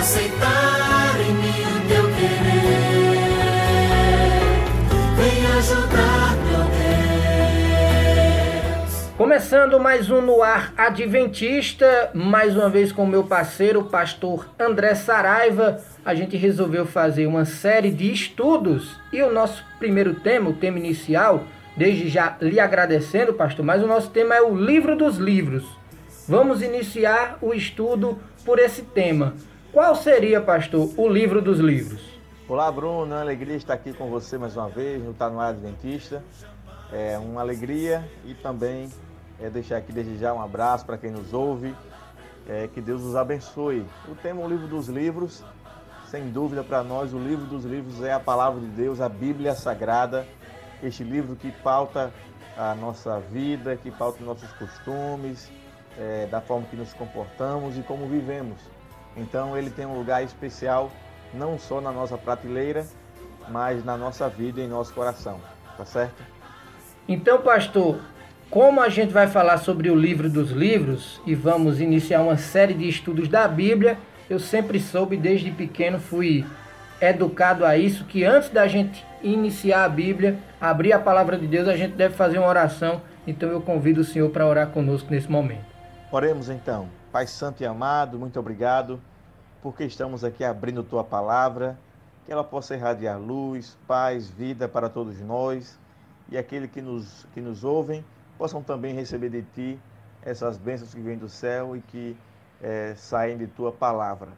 aceitar em mim o teu querer. Vem ajudar-me, ó Deus. Começando mais um no ar adventista, mais uma vez com meu parceiro, pastor André Saraiva. A gente resolveu fazer uma série de estudos e o nosso primeiro tema, o tema inicial, desde já lhe agradecendo, pastor, mas o nosso tema é o livro dos livros. Vamos iniciar o estudo por esse tema. Qual seria, pastor, o livro dos livros? Olá, Bruno. É uma alegria estar aqui com você mais uma vez no Tá Adventista. É uma alegria e também é deixar aqui desde já um abraço para quem nos ouve. É, que Deus nos abençoe. O tema o livro dos livros. Sem dúvida para nós, o livro dos livros é a palavra de Deus, a Bíblia Sagrada. Este livro que pauta a nossa vida, que pauta os nossos costumes, é, da forma que nos comportamos e como vivemos. Então ele tem um lugar especial não só na nossa prateleira, mas na nossa vida e em nosso coração. Tá certo? Então, pastor, como a gente vai falar sobre o livro dos livros e vamos iniciar uma série de estudos da Bíblia, eu sempre soube desde pequeno, fui educado a isso, que antes da gente iniciar a Bíblia, abrir a palavra de Deus, a gente deve fazer uma oração. Então eu convido o Senhor para orar conosco nesse momento. Oremos então. Pai Santo e amado, muito obrigado porque estamos aqui abrindo tua palavra, que ela possa irradiar luz, paz, vida para todos nós e aqueles que nos, que nos ouvem possam também receber de ti essas bênçãos que vêm do céu e que é, saem de tua palavra.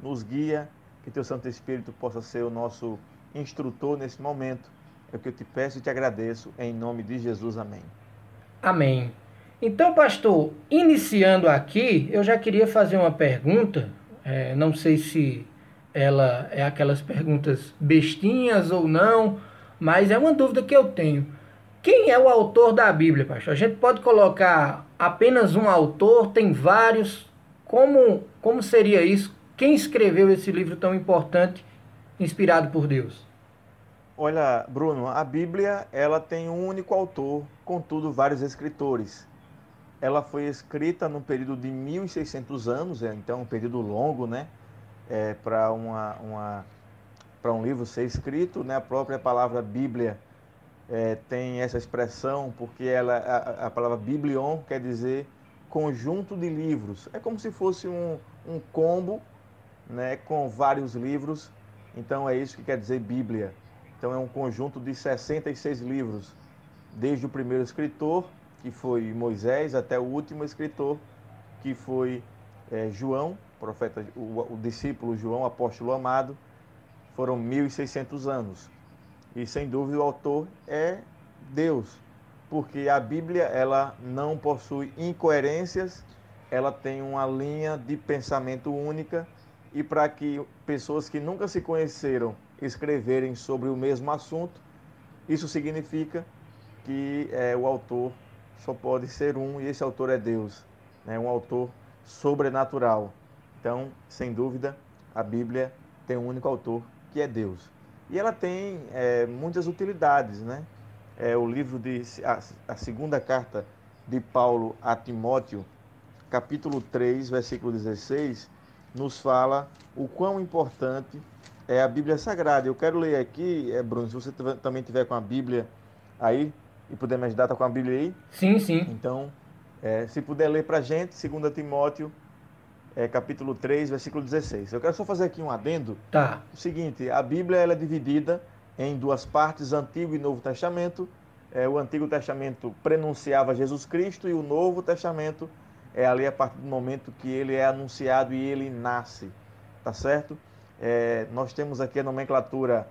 Nos guia, que teu Santo Espírito possa ser o nosso instrutor nesse momento. É o que eu te peço e te agradeço, em nome de Jesus. Amém. Amém. Então, pastor, iniciando aqui, eu já queria fazer uma pergunta é, não sei se ela é aquelas perguntas bestinhas ou não, mas é uma dúvida que eu tenho. Quem é o autor da Bíblia, pastor? A gente pode colocar apenas um autor, tem vários. Como, como seria isso? Quem escreveu esse livro tão importante, inspirado por Deus? Olha, Bruno, a Bíblia ela tem um único autor, contudo vários escritores ela foi escrita no período de 1.600 anos, é, então um período longo, né? É, para uma, uma, um livro ser escrito, né? A própria palavra Bíblia é, tem essa expressão porque ela, a, a, palavra biblion quer dizer conjunto de livros. É como se fosse um, um combo, né? Com vários livros. Então é isso que quer dizer Bíblia. Então é um conjunto de 66 livros, desde o primeiro escritor que foi Moisés, até o último escritor, que foi é, João, profeta, o, o discípulo João, apóstolo amado, foram 1.600 anos. E sem dúvida o autor é Deus, porque a Bíblia ela não possui incoerências, ela tem uma linha de pensamento única e para que pessoas que nunca se conheceram escreverem sobre o mesmo assunto, isso significa que é, o autor só pode ser um e esse autor é Deus, né? um autor sobrenatural. Então, sem dúvida, a Bíblia tem um único autor que é Deus. E ela tem é, muitas utilidades, né? É, o livro de a, a segunda carta de Paulo a Timóteo, capítulo 3, versículo 16, nos fala o quão importante é a Bíblia Sagrada. Eu quero ler aqui, é, Bruno, se você também tiver com a Bíblia aí, e puder me ajudar, tá com a Bíblia aí? Sim, sim. Então, é, se puder ler para a gente, 2 Timóteo, é, capítulo 3, versículo 16. Eu quero só fazer aqui um adendo. Tá. O seguinte, a Bíblia ela é dividida em duas partes, Antigo e Novo Testamento. É, o Antigo Testamento prenunciava Jesus Cristo e o Novo Testamento é ali a partir do momento que ele é anunciado e ele nasce, tá certo? É, nós temos aqui a nomenclatura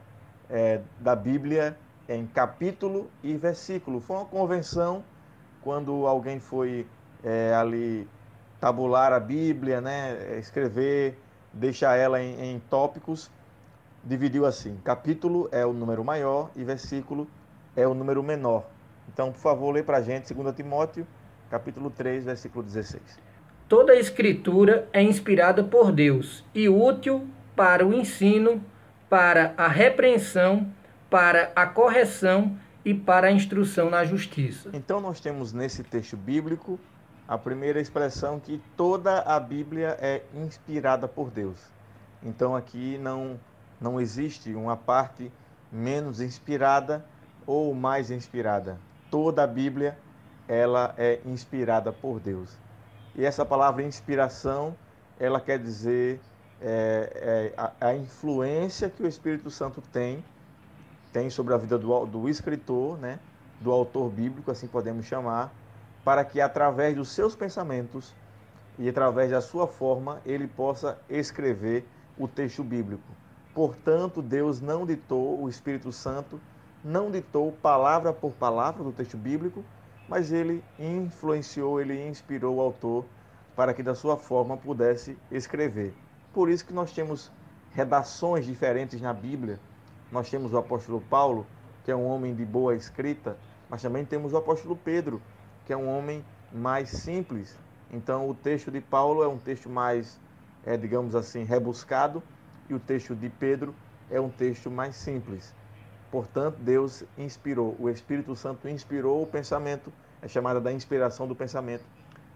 é, da Bíblia em capítulo e versículo. Foi uma convenção quando alguém foi é, ali tabular a Bíblia, né, escrever, deixar ela em, em tópicos. dividiu assim: capítulo é o número maior e versículo é o número menor. Então, por favor, lê para a gente 2 Timóteo, capítulo 3, versículo 16. Toda a escritura é inspirada por Deus e útil para o ensino, para a repreensão, para a correção e para a instrução na justiça. Então, nós temos nesse texto bíblico a primeira expressão que toda a Bíblia é inspirada por Deus. Então, aqui não, não existe uma parte menos inspirada ou mais inspirada. Toda a Bíblia ela é inspirada por Deus. E essa palavra inspiração, ela quer dizer é, é, a, a, influência que o Espírito Santo tem, tem sobre a vida do, do escritor, né, do autor bíblico, assim podemos chamar, para que através dos seus pensamentos e através da sua forma ele possa escrever o texto bíblico. Portanto, Deus não ditou, o Espírito Santo não ditou palavra por palavra do texto bíblico, mas ele influenciou, ele inspirou o autor para que da sua forma pudesse escrever. Por isso que nós temos redações diferentes na Bíblia. Nós temos o apóstolo Paulo, que é um homem de boa escrita, mas também temos o apóstolo Pedro, que é um homem mais simples. Então, o texto de Paulo é um texto mais, é, digamos assim, rebuscado, e o texto de Pedro é um texto mais simples. Portanto, Deus inspirou, o Espírito Santo inspirou o pensamento, é chamada da inspiração do pensamento,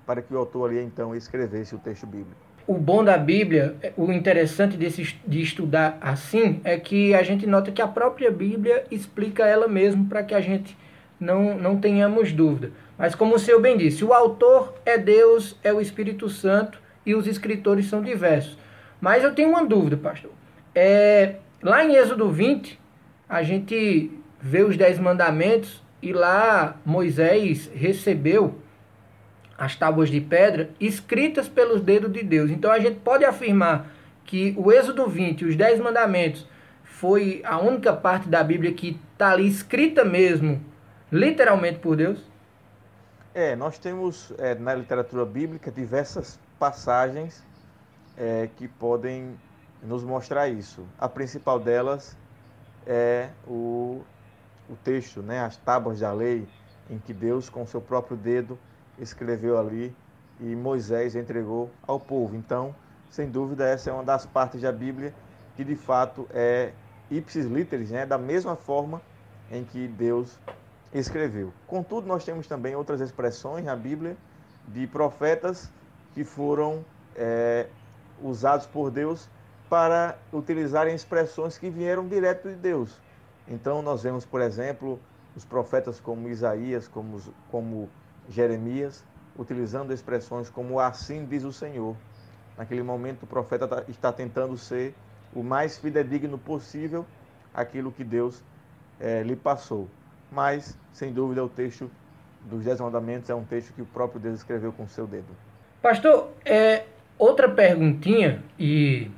para que o autor ali então escrevesse o texto bíblico. O bom da Bíblia, o interessante desse, de estudar assim, é que a gente nota que a própria Bíblia explica ela mesma para que a gente não, não tenhamos dúvida. Mas como o senhor bem disse, o autor é Deus, é o Espírito Santo e os escritores são diversos. Mas eu tenho uma dúvida, pastor. É, lá em Êxodo 20, a gente vê os Dez Mandamentos e lá Moisés recebeu as tábuas de pedra escritas pelos dedos de Deus. Então a gente pode afirmar que o Êxodo 20, os Dez Mandamentos, foi a única parte da Bíblia que está ali escrita mesmo, literalmente por Deus? É, nós temos é, na literatura bíblica diversas passagens é, que podem nos mostrar isso. A principal delas é o, o texto, né, as tábuas da lei, em que Deus, com seu próprio dedo, escreveu ali e Moisés entregou ao povo. Então, sem dúvida, essa é uma das partes da Bíblia que de fato é ipsis literis, né, da mesma forma em que Deus escreveu. Contudo, nós temos também outras expressões na Bíblia de profetas que foram é, usados por Deus para utilizarem expressões que vieram direto de Deus. Então nós vemos, por exemplo, os profetas como Isaías, como, como Jeremias, utilizando expressões como assim diz o Senhor. Naquele momento o profeta tá, está tentando ser o mais fidedigno possível aquilo que Deus é, lhe passou. Mas, sem dúvida, o texto dos Dez Mandamentos é um texto que o próprio Deus escreveu com o seu dedo. Pastor, é, outra perguntinha, e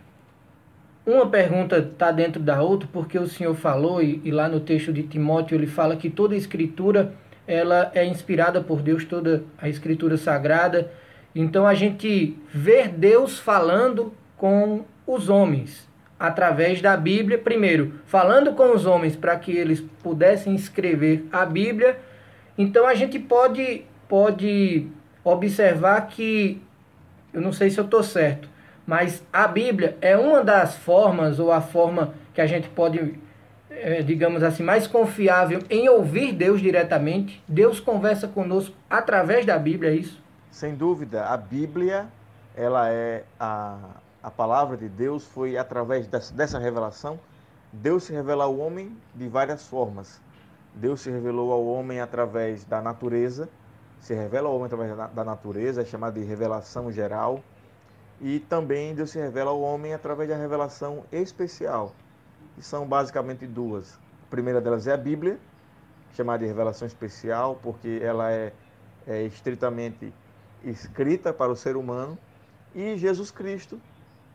uma pergunta está dentro da outra, porque o senhor falou, e, e, lá no texto de Timóteo ele fala que toda escritura ela é inspirada por Deus, toda a escritura sagrada. Então a gente vê Deus falando com os homens através da Bíblia, primeiro, falando com os homens para que eles pudessem escrever a Bíblia. Então a gente pode pode observar que eu não sei se eu estou certo, mas a Bíblia é uma das formas, ou a forma que a gente pode, é, digamos assim, mais confiável em ouvir Deus diretamente. Deus conversa conosco através da Bíblia, é isso? Sem dúvida, a Bíblia, ela é a, a palavra de Deus, foi através dessa, dessa revelação. Deus se revela ao homem de várias formas. Deus se revelou ao homem através da natureza, se revela ao homem através da natureza, é chamada de revelação geral e também Deus se revela ao homem através da revelação especial, que são basicamente duas. A primeira delas é a Bíblia, chamada de revelação especial, porque ela é, é estritamente escrita para o ser humano, e Jesus Cristo,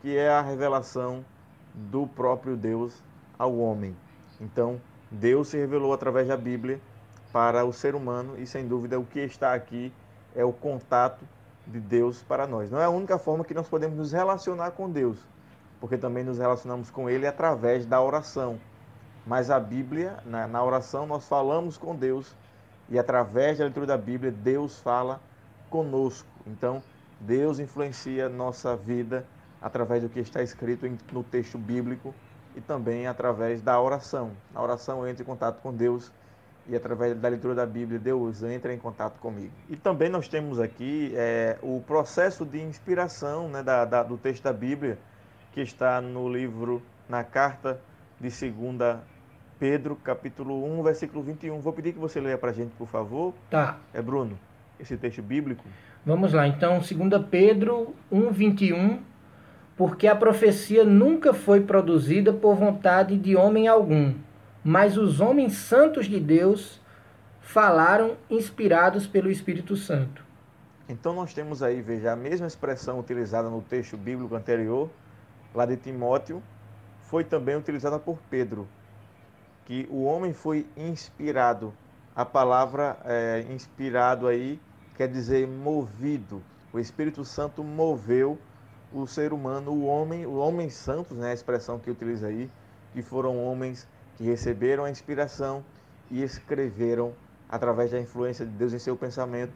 que é a revelação do próprio Deus ao homem. Então, Deus se revelou através da Bíblia para o ser humano, e sem dúvida o que está aqui é o contato de Deus para nós. Não é a única forma que nós podemos nos relacionar com Deus, porque também nos relacionamos com Ele através da oração. Mas a Bíblia, na, na oração, nós falamos com Deus e através da leitura da Bíblia, Deus fala conosco. Então, Deus influencia nossa vida através do que está escrito no texto bíblico e também através da oração. Na oração eu entro em contato com Deus e através da leitura da Bíblia Deus entra em contato comigo. E também nós temos aqui é, o processo de inspiração né, da, da, do texto da Bíblia que está no livro, na carta de 2 Pedro, capítulo 1, versículo 21. Vou pedir que você leia para a gente, por favor. Tá. É Bruno, esse texto bíblico. Vamos lá, então, 2 Pedro 1, 21. Porque a profecia nunca foi produzida por vontade de homem algum, mas os homens santos de Deus falaram inspirados pelo Espírito Santo. Então nós temos aí, veja, a mesma expressão utilizada no texto bíblico anterior, lá de Timóteo, foi também utilizada por Pedro, que o homem foi inspirado. A palavra é, inspirado aí quer dizer movido. O Espírito Santo moveu o ser humano, o homem, os homens santos, né, a expressão que utiliza aí, que foram homens que receberam a inspiração e escreveram através da influência de Deus em seu pensamento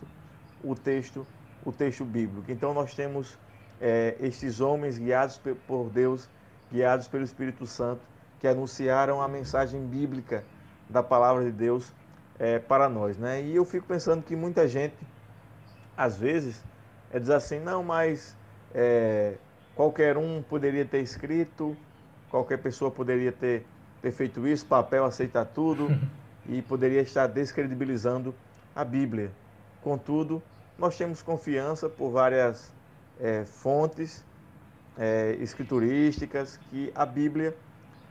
o texto, o texto bíblico. Então nós temos é, estes homens guiados por Deus, guiados pelo Espírito Santo, que anunciaram a mensagem bíblica da palavra de Deus é, para nós. Né? E eu fico pensando que muita gente, às vezes, é, diz assim, não, mas é, qualquer um poderia ter escrito, qualquer pessoa poderia ter, ter feito isso, papel aceitar tudo, e poderia estar descredibilizando a Bíblia. Contudo, nós temos confiança por várias é, fontes é, escriturísticas que a Bíblia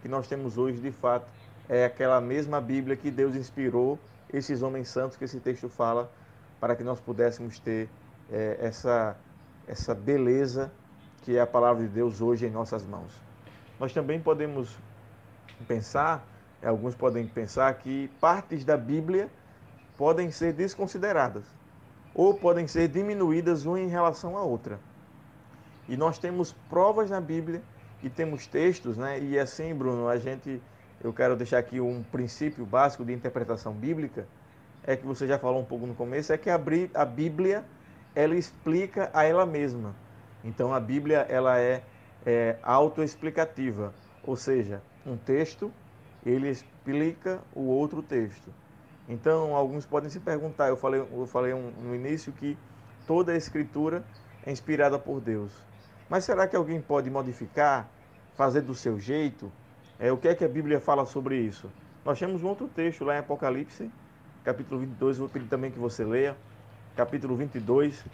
que nós temos hoje, de fato, é aquela mesma Bíblia que Deus inspirou esses homens santos que esse texto fala para que nós pudéssemos ter é, essa, essa beleza que é a palavra de Deus hoje em nossas mãos. Nós também podemos pensar, alguns podem pensar que partes da Bíblia podem ser desconsideradas ou podem ser diminuídas uma em relação à outra. E nós temos provas na Bíblia e temos textos, né? E assim, Bruno, a gente, eu quero deixar aqui um princípio básico de interpretação bíblica, é que você já falou um pouco no começo, é que a Bíblia ela explica a ela mesma. Então a Bíblia ela é, é autoexplicativa, ou seja, um texto ele explica o outro texto. Então alguns podem se perguntar, eu falei, eu falei no início que toda a escritura é inspirada por Deus. Mas será que alguém pode modificar, fazer do seu jeito? É, o que é que a Bíblia fala sobre isso? Nós temos um outro texto lá em Apocalipse, capítulo 22, vou pedir também que você leia, capítulo 22,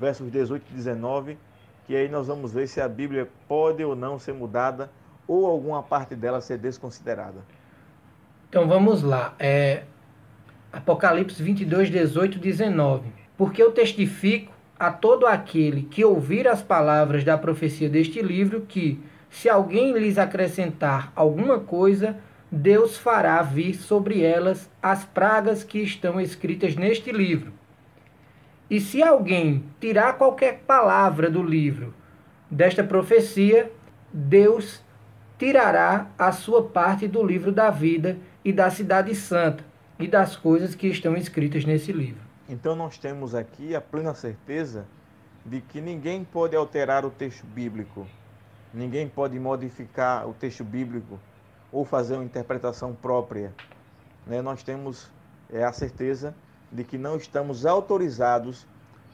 versos 18 e 19, que aí nós vamos ver se a Bíblia pode ou não ser mudada ou alguma parte dela ser desconsiderada. Então vamos lá. É, Apocalipse 22, 18 e 19. Porque eu testifico a todo aquele que ouvir as palavras da profecia deste livro que, se alguém lhes acrescentar alguma coisa, Deus fará vir sobre elas as pragas que estão escritas neste livro. E se alguém tirar qualquer palavra do livro desta profecia, Deus tirará a sua parte do livro da vida e da cidade santa e das coisas que estão escritas nesse livro. Então nós temos aqui a plena certeza de que ninguém pode alterar o texto bíblico, ninguém pode modificar o texto bíblico ou fazer uma interpretação própria. Né? Nós temos é, a certeza de que não estamos autorizados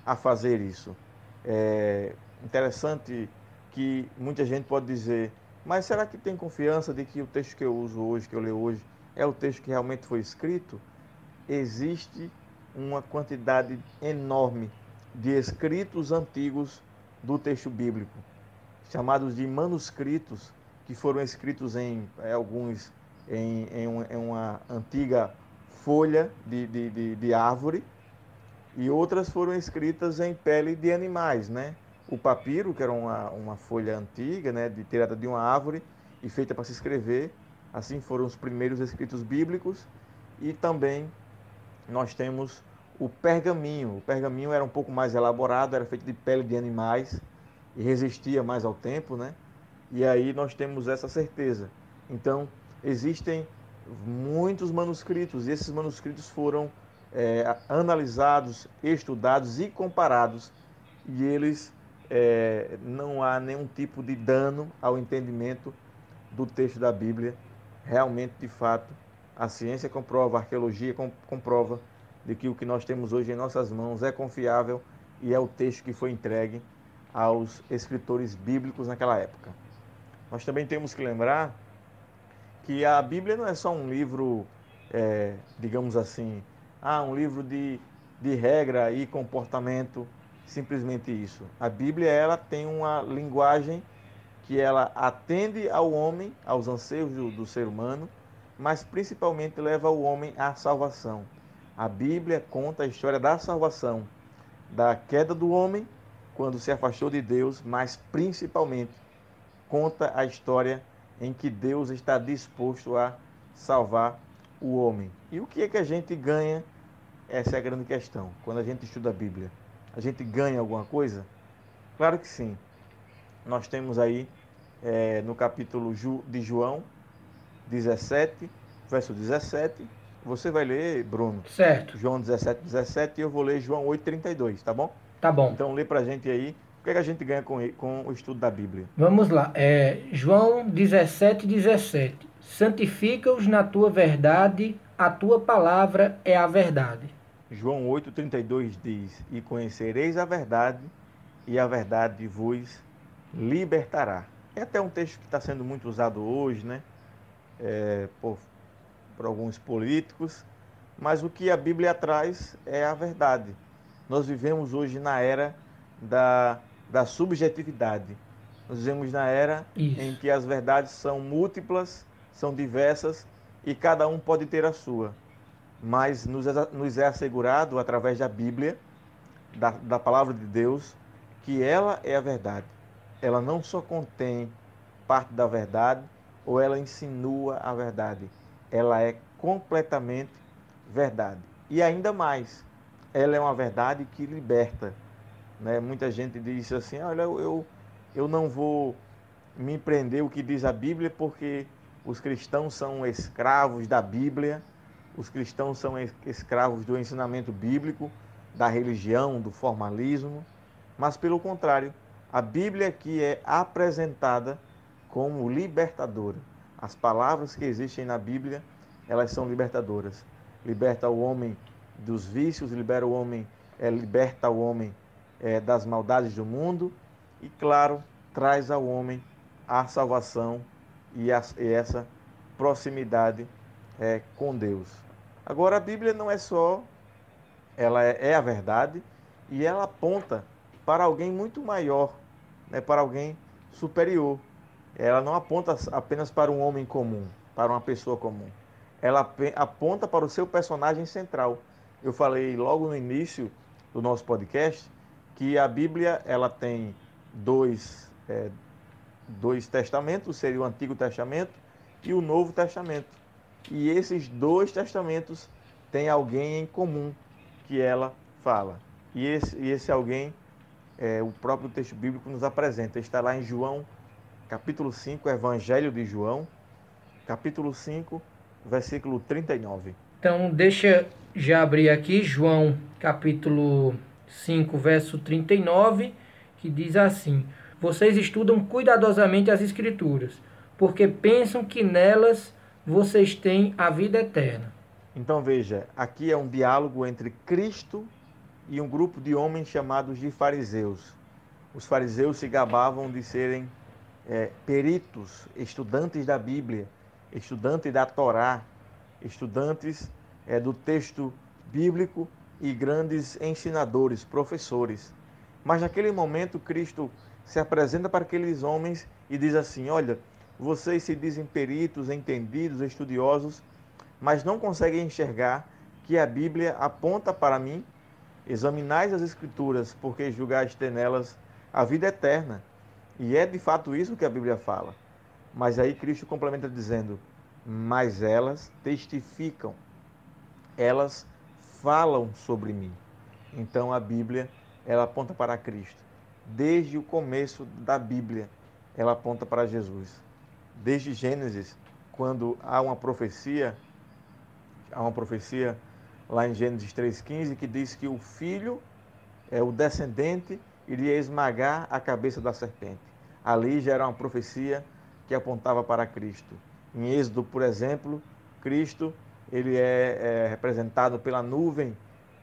a fazer isso. É interessante que muita gente pode dizer, mas será que tem confiança de que o texto que eu uso hoje, que eu leio hoje, é o texto que realmente foi escrito? Existe uma quantidade enorme de escritos antigos do texto bíblico, chamados de manuscritos, que foram escritos em é, alguns em, em, em, uma antiga folha de, de, de, de, árvore e outras foram escritas em pele de animais, né? O papiro, que era uma, uma folha antiga, né, de, tirada de uma árvore e feita para se escrever, assim foram os primeiros escritos bíblicos e também nós temos o pergaminho. O pergaminho era um pouco mais elaborado, era feito de pele de animais e resistia mais ao tempo, né? E aí nós temos essa certeza. Então, existem muitos manuscritos, e esses manuscritos foram é, analisados, estudados e comparados, e eles é, não há nenhum tipo de dano ao entendimento do texto da Bíblia. Realmente, de fato, a ciência comprova, a arqueologia comprova de que o que nós temos hoje em nossas mãos é confiável e é o texto que foi entregue aos escritores bíblicos naquela época. Nós também temos que lembrar que a Bíblia não é só um livro, é, digamos assim, ah, um livro de, de regra e comportamento, simplesmente isso. A Bíblia ela tem uma linguagem que ela atende ao homem, aos anseios do, do ser humano, mas principalmente leva o homem à salvação. A Bíblia conta a história da salvação, da queda do homem quando se afastou de Deus, mas principalmente conta a história em que Deus está disposto a salvar o homem. E o que é que a gente ganha? Essa é a grande questão. Quando a gente estuda a Bíblia, a gente ganha alguma coisa? Claro que sim. Nós temos aí é, no capítulo de João 17, verso 17. Você vai ler, Bruno? Certo. João 17, 17 e eu vou ler João 8, 32, tá bom? Tá bom. Então lê pra gente aí o que, é que a gente ganha com, com o estudo da Bíblia? Vamos lá. É, João 17, 17. Santifica-os na tua verdade, a tua palavra é a verdade. João 8, 32 diz: E conhecereis a verdade, e a verdade vos libertará. É até um texto que está sendo muito usado hoje, né? É, por, por alguns políticos, mas o que a Bíblia traz é a verdade. Nós vivemos hoje na era da da subjetividade. Nós vivemos na era Isso. em que as verdades são múltiplas, são diversas e cada um pode ter a sua. Mas nos é, nos é assegurado, através da Bíblia, da, da palavra de Deus, que ela é a verdade. Ela não só contém parte da verdade ou ela insinua a verdade. Ela é completamente verdade. E ainda mais, ela é uma verdade que liberta né? Muita gente diz assim, olha, eu, eu não vou me empreender o que diz a Bíblia porque os cristãos são escravos da Bíblia, os cristãos são escravos do ensinamento bíblico, da religião, do formalismo, mas pelo contrário, a Bíblia que é apresentada como libertadora. As palavras que existem na Bíblia, elas são libertadoras. Liberta o homem dos vícios, libera o homem, é, liberta o homem é, das maldades do mundo e, claro, traz ao homem a salvação e, a, e essa proximidade é, com Deus. Agora, a Bíblia não é só, ela é, é a verdade e ela aponta para alguém muito maior, né, para alguém superior. Ela não aponta apenas para um homem comum, para uma pessoa comum. Ela aponta para o seu personagem central. Eu falei logo no início do nosso podcast que a Bíblia ela tem dois, é, dois testamentos, seria o Antigo Testamento e o Novo Testamento. E esses dois testamentos têm alguém em comum que ela fala. E esse, e esse alguém, é, o próprio texto bíblico nos apresenta. Está lá em João, capítulo 5, Evangelho de João, capítulo 5, versículo 39. Então, deixa já abrir aqui João, capítulo 5, verso 39, que diz assim: Vocês estudam cuidadosamente as Escrituras, porque pensam que nelas vocês têm a vida eterna. Então veja, aqui é um diálogo entre Cristo e um grupo de homens chamados de fariseus. Os fariseus se gabavam de serem é, peritos, estudantes da Bíblia, estudantes da Torá, estudantes é, do texto bíblico e grandes ensinadores, professores. Mas naquele momento Cristo se apresenta para aqueles homens e diz assim: Olha, vocês se dizem peritos, entendidos, estudiosos, mas não conseguem enxergar que a Bíblia aponta para mim. Examinais as Escrituras, porque julgais ter nelas a vida eterna. E é de fato isso que a Bíblia fala. Mas aí Cristo complementa dizendo: Mas elas testificam, elas falam sobre mim. Então a Bíblia, ela aponta para Cristo. Desde o começo da Bíblia, ela aponta para Jesus. Desde Gênesis, quando há uma profecia, há uma profecia lá em Gênesis 3,15 que diz que o filho, é o descendente, iria esmagar a cabeça da serpente. Ali já era uma profecia que apontava para Cristo. Em Êxodo, por exemplo, Cristo ele é, é representado pela nuvem,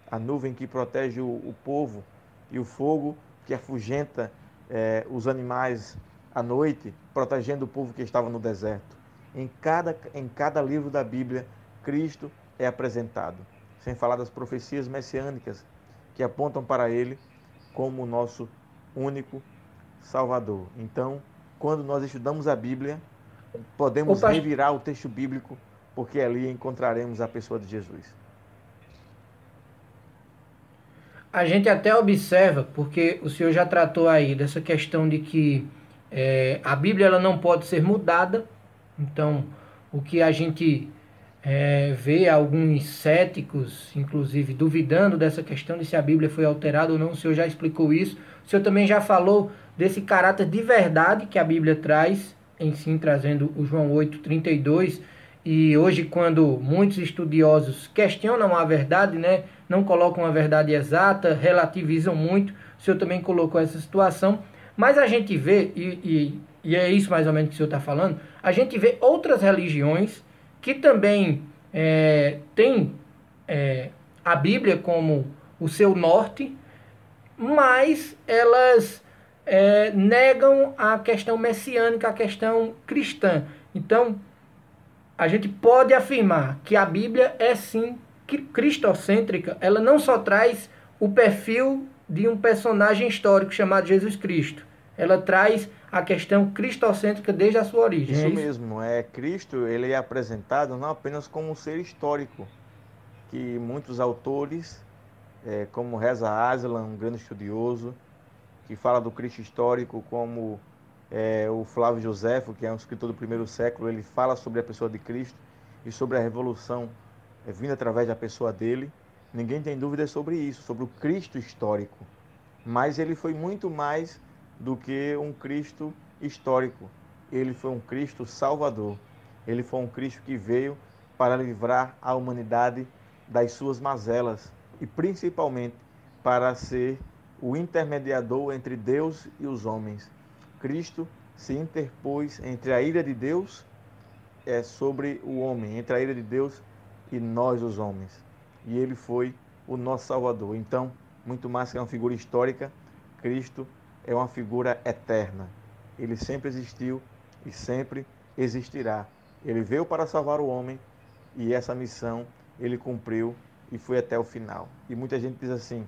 a nuvem que protege o, o povo e o fogo que afugenta é, os animais à noite, protegendo o povo que estava no deserto. Em cada, em cada livro da Bíblia, Cristo é apresentado, sem falar das profecias messiânicas que apontam para ele como o nosso único Salvador. Então, quando nós estudamos a Bíblia, podemos Opa. revirar o texto bíblico, porque ali encontraremos a pessoa de Jesus. A gente até observa, porque o senhor já tratou aí dessa questão de que é, a Bíblia ela não pode ser mudada. Então, o que a gente é, vê alguns céticos, inclusive, duvidando dessa questão de se a Bíblia foi alterada ou não, o senhor já explicou isso. O senhor também já falou desse caráter de verdade que a Bíblia traz, em si trazendo o João 8:32, e hoje quando muitos estudiosos questionam a verdade, né, não colocam a verdade exata, relativizam muito, o senhor também colocou essa situação, mas a gente vê, e, e, e é isso mais ou menos que o senhor está falando, a gente vê outras religiões que também é, têm é, a Bíblia como o seu norte, mas elas é, negam a questão messiânica, a questão cristã. Então, a gente pode afirmar que a Bíblia é sim cristocêntrica, ela não só traz o perfil de um personagem histórico chamado Jesus Cristo, ela traz a questão cristocêntrica desde a sua origem. Isso, é isso? mesmo, é Cristo, ele é apresentado não apenas como um ser histórico, que muitos autores, é, como Reza Aslan, um grande estudioso, que fala do Cristo histórico, como é, o Flávio Josefo, que é um escritor do primeiro século, ele fala sobre a pessoa de Cristo e sobre a revolução é, vinda através da pessoa dele. Ninguém tem dúvida sobre isso, sobre o Cristo histórico. Mas ele foi muito mais do que um Cristo histórico. Ele foi um Cristo salvador. Ele foi um Cristo que veio para livrar a humanidade das suas mazelas e principalmente para ser o intermediador entre Deus e os homens. Cristo se interpôs entre a ira de Deus é, sobre o homem, entre a ira de Deus e nós, os homens. E ele foi o nosso Salvador. Então, muito mais que uma figura histórica, Cristo é uma figura eterna. Ele sempre existiu e sempre existirá. Ele veio para salvar o homem e essa missão ele cumpriu e foi até o final. E muita gente diz assim: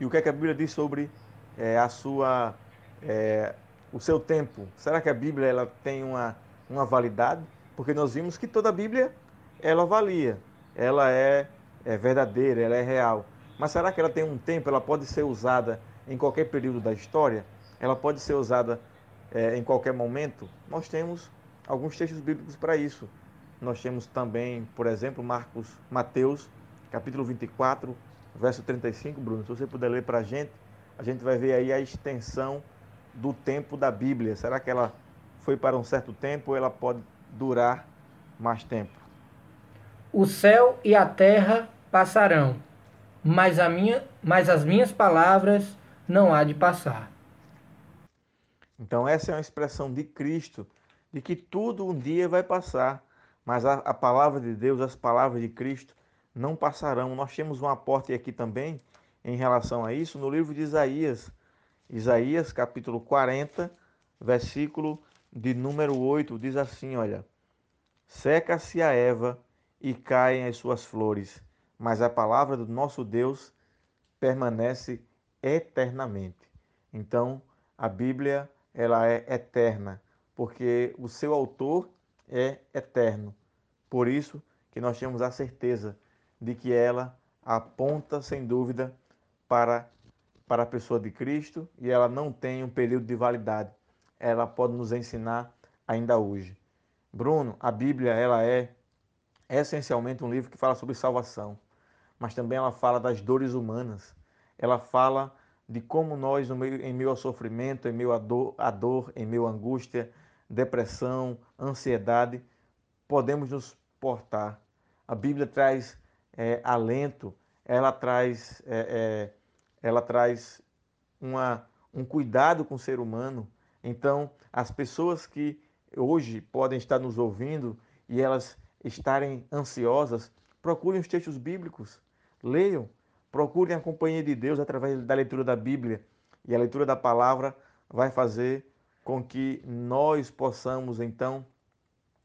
e o que, é que a Bíblia diz sobre é, a sua, é, o seu tempo? Será que a Bíblia ela tem uma, uma validade? Porque nós vimos que toda a Bíblia ela valia, ela é, é verdadeira, ela é real. Mas será que ela tem um tempo? Ela pode ser usada em qualquer período da história? Ela pode ser usada é, em qualquer momento? Nós temos alguns textos bíblicos para isso. Nós temos também, por exemplo, Marcos, Mateus, capítulo 24, verso 35, Bruno, se você puder ler para a gente, a gente vai ver aí a extensão do tempo da Bíblia. Será que ela foi para um certo tempo ou ela pode durar mais tempo? O céu e a terra passarão, mas, a minha, mas as minhas palavras não há de passar. Então, essa é uma expressão de Cristo, de que tudo um dia vai passar, mas a, a palavra de Deus, as palavras de Cristo, não passarão. Nós temos um aporte aqui também em relação a isso no livro de Isaías. Isaías, capítulo 40, versículo de número 8, diz assim: Olha, seca-se a Eva e caem as suas flores, mas a palavra do nosso Deus permanece eternamente. Então, a Bíblia, ela é eterna, porque o seu autor é eterno. Por isso que nós temos a certeza de que ela aponta, sem dúvida, para, para a pessoa de Cristo e ela não tem um período de validade. Ela pode nos ensinar ainda hoje. Bruno, a Bíblia ela é essencialmente um livro que fala sobre salvação, mas também ela fala das dores humanas. Ela fala de como nós, em meio ao sofrimento, em meio à dor, à dor, em meio à angústia, depressão, ansiedade, podemos nos portar. A Bíblia traz é, alento, ela traz, é, é, ela traz uma, um cuidado com o ser humano. Então, as pessoas que hoje podem estar nos ouvindo e elas estarem ansiosas, procurem os textos bíblicos, leiam, procurem a companhia de Deus através da leitura da Bíblia. E a leitura da palavra vai fazer com que nós possamos então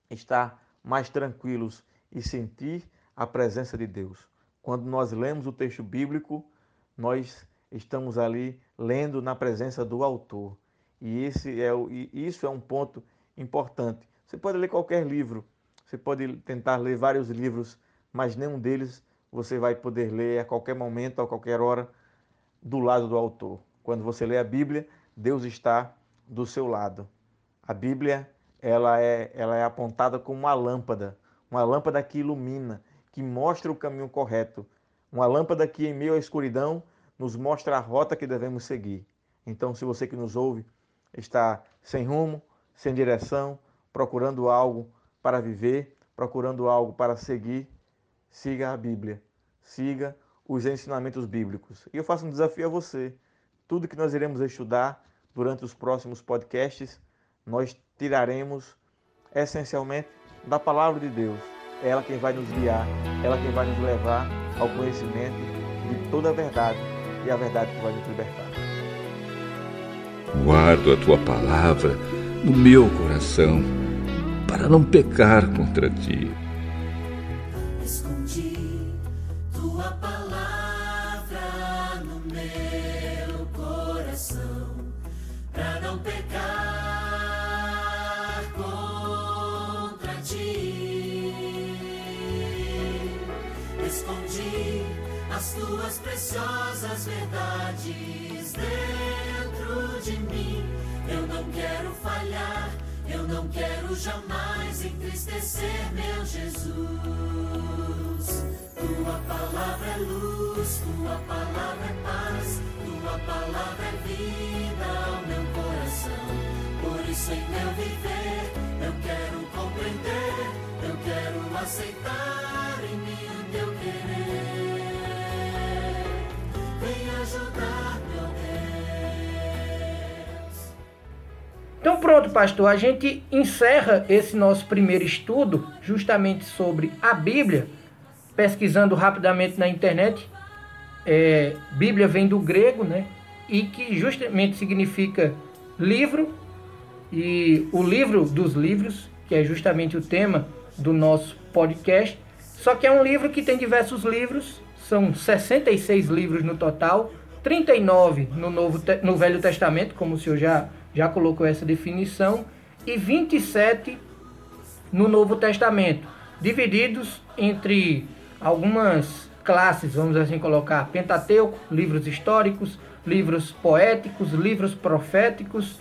estar mais tranquilos e sentir a presença de Deus. Quando nós lemos o texto bíblico, nós estamos ali lendo na presença do autor. E esse é o, e isso é um ponto importante. Você pode ler qualquer livro, você pode tentar ler vários livros, mas nenhum deles você vai poder ler a qualquer momento, a qualquer hora, do lado do autor. Quando você lê a Bíblia, Deus está do seu lado. A Bíblia ela é, ela é apontada como uma lâmpada, uma lâmpada que ilumina, que mostra o caminho correto, uma lâmpada que em meio à escuridão nos mostra a rota que devemos seguir. Então, se você que nos ouve está sem rumo, sem direção, procurando algo para viver, procurando algo para seguir, siga a Bíblia, siga os ensinamentos bíblicos. E eu faço um desafio a você. Tudo que nós iremos estudar durante os próximos podcasts, nós tiraremos essencialmente da palavra de Deus. É ela quem vai nos guiar, ela quem vai nos levar ao conhecimento de toda a verdade e a verdade que vai nos libertar. Guardo a tua palavra no meu coração para não pecar contra ti. Não quero jamais entristecer meu Jesus. Tua palavra é luz, tua palavra é paz, tua palavra é vida ao meu coração. Por isso em meu viver eu quero compreender, eu quero aceitar Então pronto, pastor, a gente encerra esse nosso primeiro estudo justamente sobre a Bíblia, pesquisando rapidamente na internet. É, Bíblia vem do grego, né? E que justamente significa livro, e o livro dos livros, que é justamente o tema do nosso podcast. Só que é um livro que tem diversos livros, são 66 livros no total, 39 no, Novo, no Velho Testamento, como o senhor já, já colocou essa definição, e 27 no Novo Testamento, divididos entre algumas classes, vamos assim colocar, Pentateuco, livros históricos, livros poéticos, livros proféticos,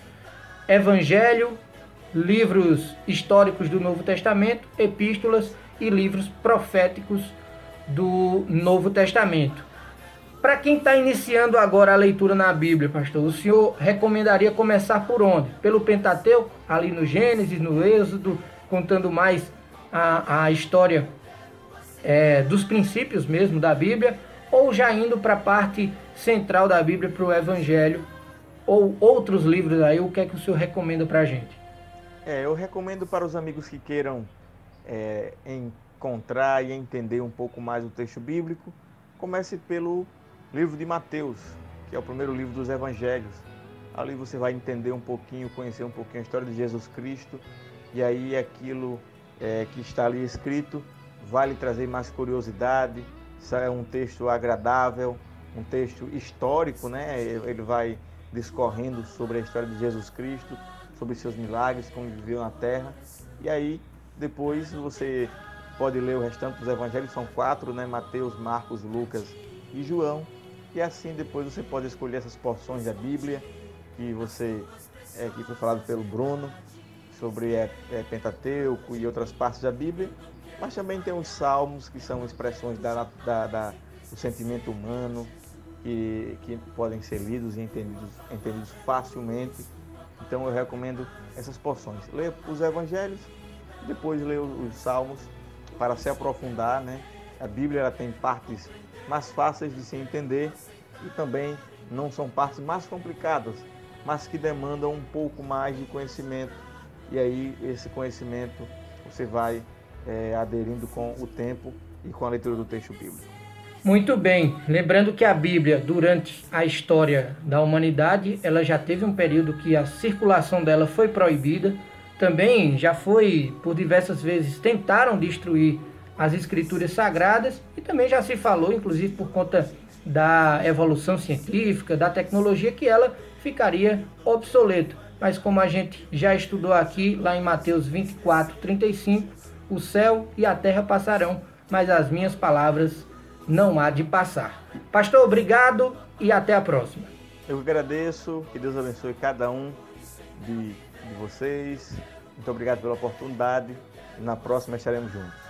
Evangelho, livros históricos do Novo Testamento, epístolas e livros proféticos do Novo Testamento. Para quem está iniciando agora a leitura na Bíblia, pastor, o senhor recomendaria começar por onde? Pelo Pentateuco, ali no Gênesis, no Êxodo, contando mais a, a história é, dos princípios mesmo da Bíblia, ou já indo para a parte central da Bíblia, para o Evangelho, ou outros livros aí, o que é que o senhor recomenda para a gente? É, eu recomendo para os amigos que queiram é, encontrar e entender um pouco mais o texto bíblico, comece pelo livro de Mateus, que é o primeiro livro dos evangelhos. Ali você vai entender um pouquinho, conhecer um pouquinho a história de Jesus Cristo, e aí aquilo é, que está ali escrito vai lhe trazer mais curiosidade. É um texto agradável, um texto histórico, né? Ele vai discorrendo sobre a história de Jesus Cristo, sobre seus milagres, como viveu na terra. E aí, depois você pode ler o restante dos evangelhos, são quatro, né? Mateus, Marcos, Lucas e João. E assim depois você pode escolher essas porções da Bíblia que você é, que foi falado pelo Bruno sobre é, é, Pentateuco e outras partes da Bíblia, mas também tem os Salmos que são expressões da, da, da do sentimento humano que, que podem ser lidos e entendidos, entendidos facilmente. Então eu recomendo essas porções. Leia os evangelhos, depois leia os salmos para se aprofundar, né? A Bíblia ela tem partes mais fáceis de se entender e também não são partes mais complicadas, mas que demandam um pouco mais de conhecimento. E aí esse conhecimento você vai é, aderindo com o tempo e com a leitura do texto bíblico. Muito bem, lembrando que a Bíblia, durante a história da humanidade, ela já teve um período que a circulação dela foi proibida. Também já foi, por diversas vezes, tentaram destruir as escrituras sagradas e também já se falou, inclusive por conta da evolução científica, da tecnologia, que ela ficaria obsoleta. Mas como a gente já estudou aqui, lá em Mateus 24, 35, o céu e a terra passarão, mas as minhas palavras não há de passar. Pastor, obrigado e até a próxima. Eu agradeço, que Deus abençoe cada um de, de vocês. Muito obrigado pela oportunidade. Na próxima estaremos juntos.